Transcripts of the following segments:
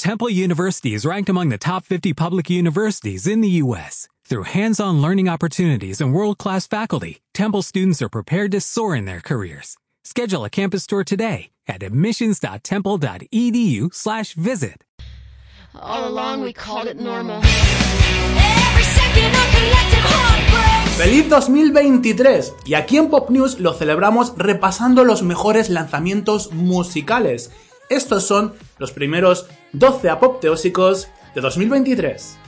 Temple University is ranked among the top 50 public universities in the U.S. Through hands-on learning opportunities and world-class faculty, Temple students are prepared to soar in their careers. Schedule a campus tour today at admissions.temple.edu/visit. All along we called it normal. Every second a collective heartbreak. ¡Feliz 2023! Y aquí en Pop News lo celebramos repasando los mejores lanzamientos musicales. Estos son los primeros 12 apopteósicos de 2023.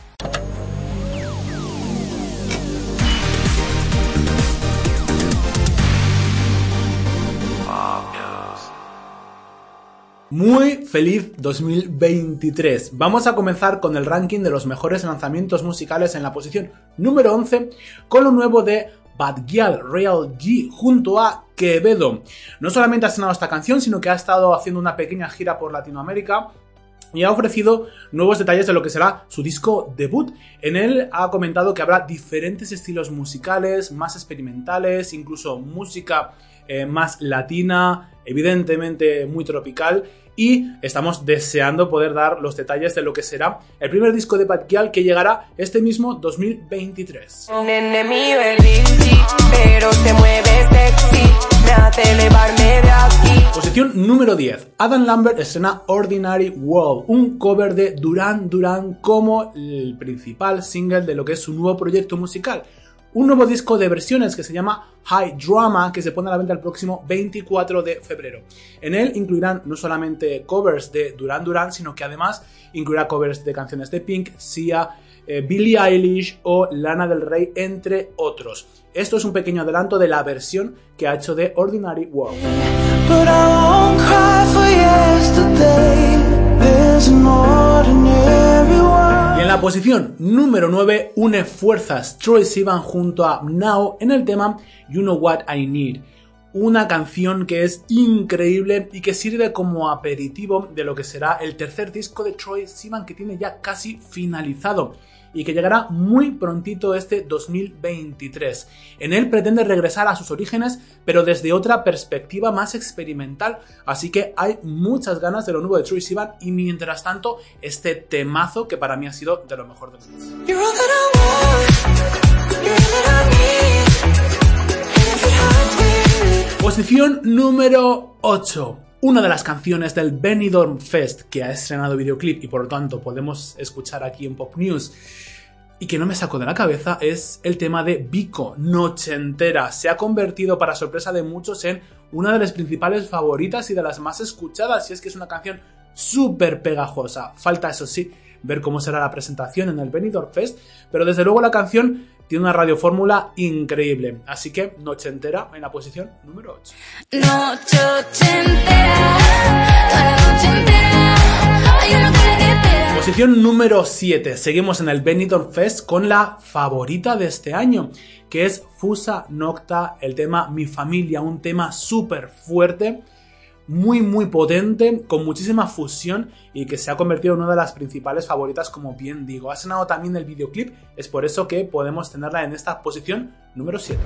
Muy feliz 2023. Vamos a comenzar con el ranking de los mejores lanzamientos musicales en la posición número 11 con lo nuevo de Bad Gyal Real G junto a Quevedo. No solamente ha estrenado esta canción, sino que ha estado haciendo una pequeña gira por Latinoamérica y ha ofrecido nuevos detalles de lo que será su disco debut. En él ha comentado que habrá diferentes estilos musicales, más experimentales, incluso música eh, más latina, evidentemente muy tropical. Y estamos deseando poder dar los detalles de lo que será el primer disco de Bad Gyal que llegará este mismo 2023. Un enemigo el Vinci, pero se mueve sexy, Posición número 10. Adam Lambert estrena Ordinary World, un cover de Duran Duran como el principal single de lo que es su nuevo proyecto musical. Un nuevo disco de versiones que se llama High Drama que se pone a la venta el próximo 24 de febrero. En él incluirán no solamente covers de Duran Duran, sino que además incluirá covers de canciones de Pink, Sia, eh, Billie Eilish o Lana del Rey, entre otros. Esto es un pequeño adelanto de la versión que ha hecho de Ordinary World. Y en la posición número 9 une fuerzas Troy Sivan junto a Now en el tema You Know What I Need. Una canción que es increíble y que sirve como aperitivo de lo que será el tercer disco de Troy Sivan que tiene ya casi finalizado y que llegará muy prontito este 2023. En él pretende regresar a sus orígenes, pero desde otra perspectiva más experimental, así que hay muchas ganas de lo nuevo de Troy Sivan y mientras tanto este temazo que para mí ha sido de lo mejor de los Posición número 8. Una de las canciones del Benidorm Fest que ha estrenado videoclip y por lo tanto podemos escuchar aquí en Pop News y que no me saco de la cabeza es el tema de Vico, Noche Entera. Se ha convertido para sorpresa de muchos en una de las principales favoritas y de las más escuchadas y es que es una canción súper pegajosa. Falta eso sí ver cómo será la presentación en el Benidorm Fest, pero desde luego la canción tiene una radiofórmula increíble. Así que Noche Entera en la posición número 8. Noche la noche entera. Espera. Posición número 7. Seguimos en el Benidorm Fest con la favorita de este año, que es Fusa Nocta, el tema Mi Familia, un tema súper fuerte, muy muy potente, con muchísima fusión y que se ha convertido en una de las principales favoritas, como bien digo. Ha sonado también el videoclip, es por eso que podemos tenerla en esta posición número 7.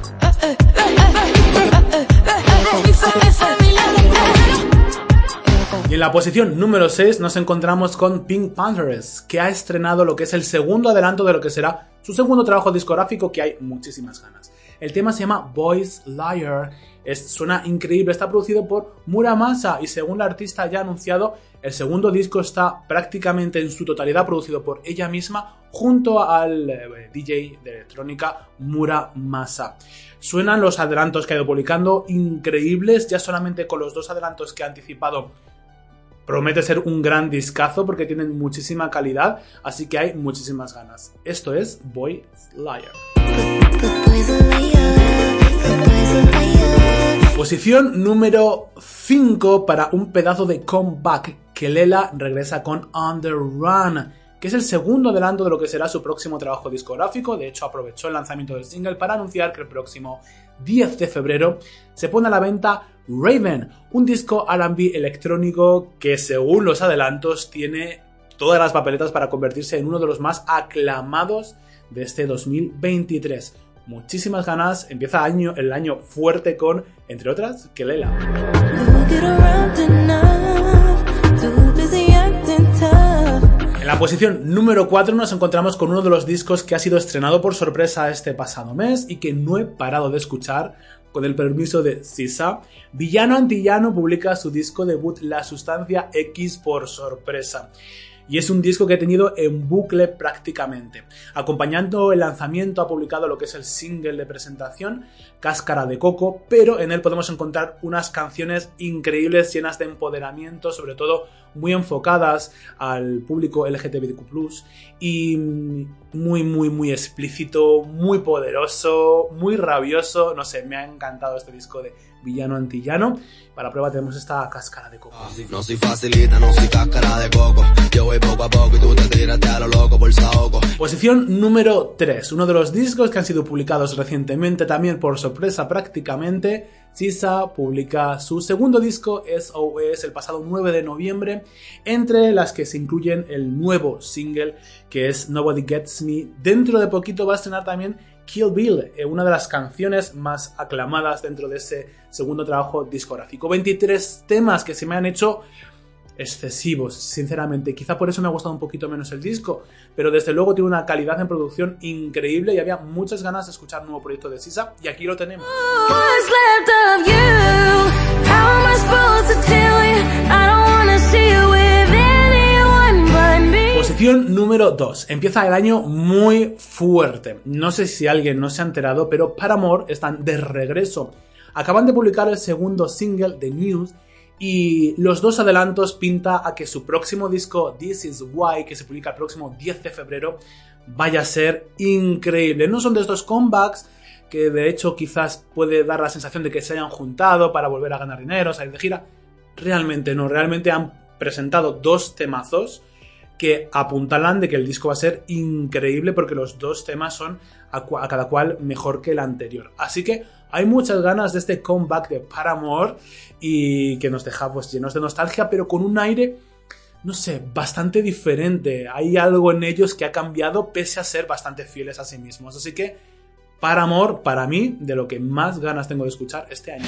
Y en la posición número 6 nos encontramos con Pink Panthers, que ha estrenado lo que es el segundo adelanto de lo que será su segundo trabajo discográfico, que hay muchísimas ganas. El tema se llama Boys Liar, es, suena increíble, está producido por Muramasa y según la artista ya ha anunciado, el segundo disco está prácticamente en su totalidad producido por ella misma junto al eh, DJ de electrónica Muramasa. Suenan los adelantos que ha ido publicando increíbles, ya solamente con los dos adelantos que ha anticipado promete ser un gran discazo porque tienen muchísima calidad, así que hay muchísimas ganas. Esto es Boy Liar. Posición número 5 para un pedazo de comeback que Lela regresa con On Run, que es el segundo adelanto de lo que será su próximo trabajo discográfico. De hecho, aprovechó el lanzamiento del single para anunciar que el próximo 10 de febrero se pone a la venta Raven, un disco RB electrónico que según los adelantos tiene todas las papeletas para convertirse en uno de los más aclamados de este 2023. Muchísimas ganas, empieza año, el año fuerte con, entre otras, Kelela. En la posición número 4 nos encontramos con uno de los discos que ha sido estrenado por sorpresa este pasado mes y que no he parado de escuchar con el permiso de Sisa. Villano Antillano publica su disco debut La Sustancia X por sorpresa y es un disco que he tenido en bucle prácticamente. Acompañando el lanzamiento ha publicado lo que es el single de presentación, Cáscara de Coco, pero en él podemos encontrar unas canciones increíbles llenas de empoderamiento, sobre todo muy enfocadas al público LGTBIQ+, y muy, muy, muy explícito, muy poderoso, muy rabioso, no sé, me ha encantado este disco de Villano Antillano. Para prueba tenemos esta Cáscara de Coco. No soy facilita, no soy cáscara de coco. Yo voy poco a poco y tú te tiraste a lo loco por saoco. Posición número 3, uno de los discos que han sido publicados recientemente también por sorpresa prácticamente. Sisa publica su segundo disco SOS el pasado 9 de noviembre, entre las que se incluyen el nuevo single que es Nobody Gets Me. Dentro de poquito va a estrenar también Kill Bill, eh, una de las canciones más aclamadas dentro de ese segundo trabajo discográfico. 23 temas que se me han hecho excesivos, sinceramente. Quizá por eso me ha gustado un poquito menos el disco, pero desde luego tiene una calidad en producción increíble y había muchas ganas de escuchar un nuevo proyecto de Sisa y aquí lo tenemos. Me. Posición número 2. Empieza el año muy fuerte. No sé si alguien no se ha enterado, pero Paramore están de regreso. Acaban de publicar el segundo single de News y los dos adelantos pinta a que su próximo disco This Is Why, que se publica el próximo 10 de febrero, vaya a ser increíble. No son de estos comebacks que de hecho quizás puede dar la sensación de que se hayan juntado para volver a ganar dinero, salir de gira. Realmente no, realmente han presentado dos temazos que apuntalan de que el disco va a ser increíble porque los dos temas son a, cada cual mejor que el anterior. Así que hay muchas ganas de este comeback de Paramore y que nos deja pues llenos de nostalgia, pero con un aire, no sé, bastante diferente. Hay algo en ellos que ha cambiado pese a ser bastante fieles a sí mismos. Así que Paramore, para mí, de lo que más ganas tengo de escuchar este año.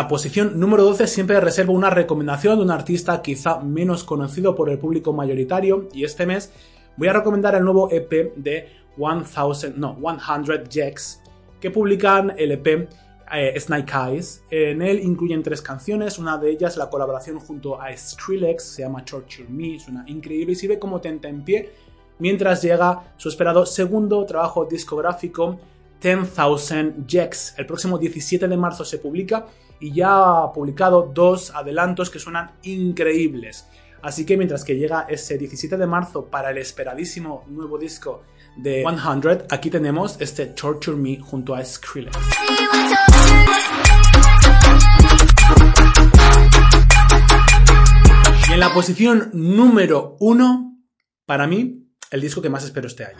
La posición número 12 siempre reservo una recomendación de un artista quizá menos conocido por el público mayoritario y este mes voy a recomendar el nuevo EP de 1000, no, 100 Jacks que publican el EP eh, Snake Eyes. En él incluyen tres canciones, una de ellas la colaboración junto a Skrillex, se llama Torture Me, suena increíble y sirve como tentempié mientras llega su esperado segundo trabajo discográfico 10,000 Jacks. El próximo 17 de marzo se publica y ya ha publicado dos adelantos que suenan increíbles. Así que mientras que llega ese 17 de marzo para el esperadísimo nuevo disco de 100, aquí tenemos este Torture Me junto a Skrillex. Y en la posición número 1, para mí, el disco que más espero este año.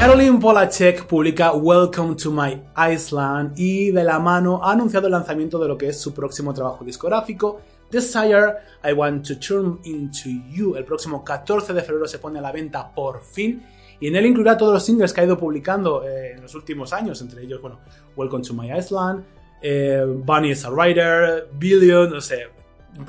Caroline Polachek publica Welcome to My Iceland y de la mano ha anunciado el lanzamiento de lo que es su próximo trabajo discográfico, Desire, I Want to Turn Into You. El próximo 14 de febrero se pone a la venta por fin y en él incluirá todos los singles que ha ido publicando eh, en los últimos años, entre ellos, bueno, Welcome to My Iceland, eh, Bunny is a Writer, Billion, no sé,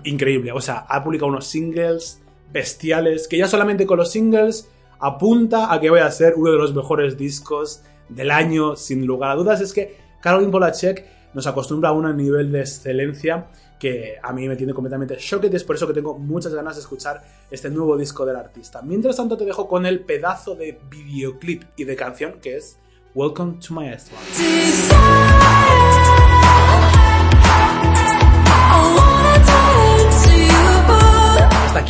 increíble. O sea, ha publicado unos singles bestiales que ya solamente con los singles apunta a que vaya a ser uno de los mejores discos del año, sin lugar a dudas. Es que Caroline Polachek nos acostumbra a un nivel de excelencia que a mí me tiene completamente shocked y es por eso que tengo muchas ganas de escuchar este nuevo disco del artista. Mientras tanto te dejo con el pedazo de videoclip y de canción que es Welcome to My Iceland.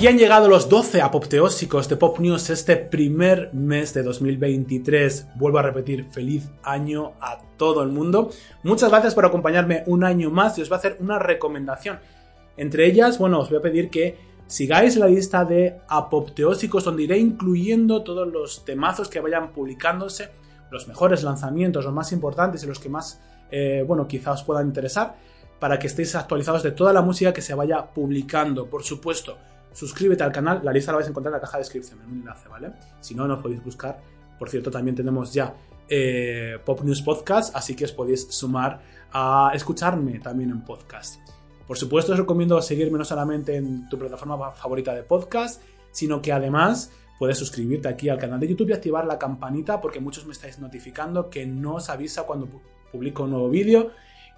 Aquí han llegado los 12 apoteósicos de Pop News este primer mes de 2023. Vuelvo a repetir, feliz año a todo el mundo. Muchas gracias por acompañarme un año más y os voy a hacer una recomendación. Entre ellas, bueno, os voy a pedir que sigáis la lista de apopteósicos donde iré incluyendo todos los temazos que vayan publicándose, los mejores lanzamientos, los más importantes y los que más, eh, bueno, quizá os puedan interesar para que estéis actualizados de toda la música que se vaya publicando. Por supuesto, suscríbete al canal, la lista la vais a encontrar en la caja de descripción, en un enlace, ¿vale? Si no, nos podéis buscar. Por cierto, también tenemos ya eh, Pop News Podcast, así que os podéis sumar a escucharme también en podcast. Por supuesto, os recomiendo seguirme no solamente en tu plataforma favorita de podcast, sino que además puedes suscribirte aquí al canal de YouTube y activar la campanita porque muchos me estáis notificando que no os avisa cuando pu- publico un nuevo vídeo.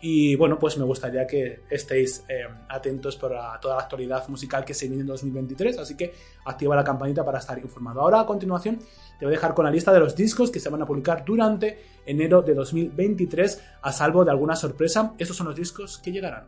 Y bueno, pues me gustaría que estéis eh, atentos para toda la actualidad musical que se viene en 2023. Así que activa la campanita para estar informado. Ahora, a continuación, te voy a dejar con la lista de los discos que se van a publicar durante enero de 2023, a salvo de alguna sorpresa. Estos son los discos que llegarán.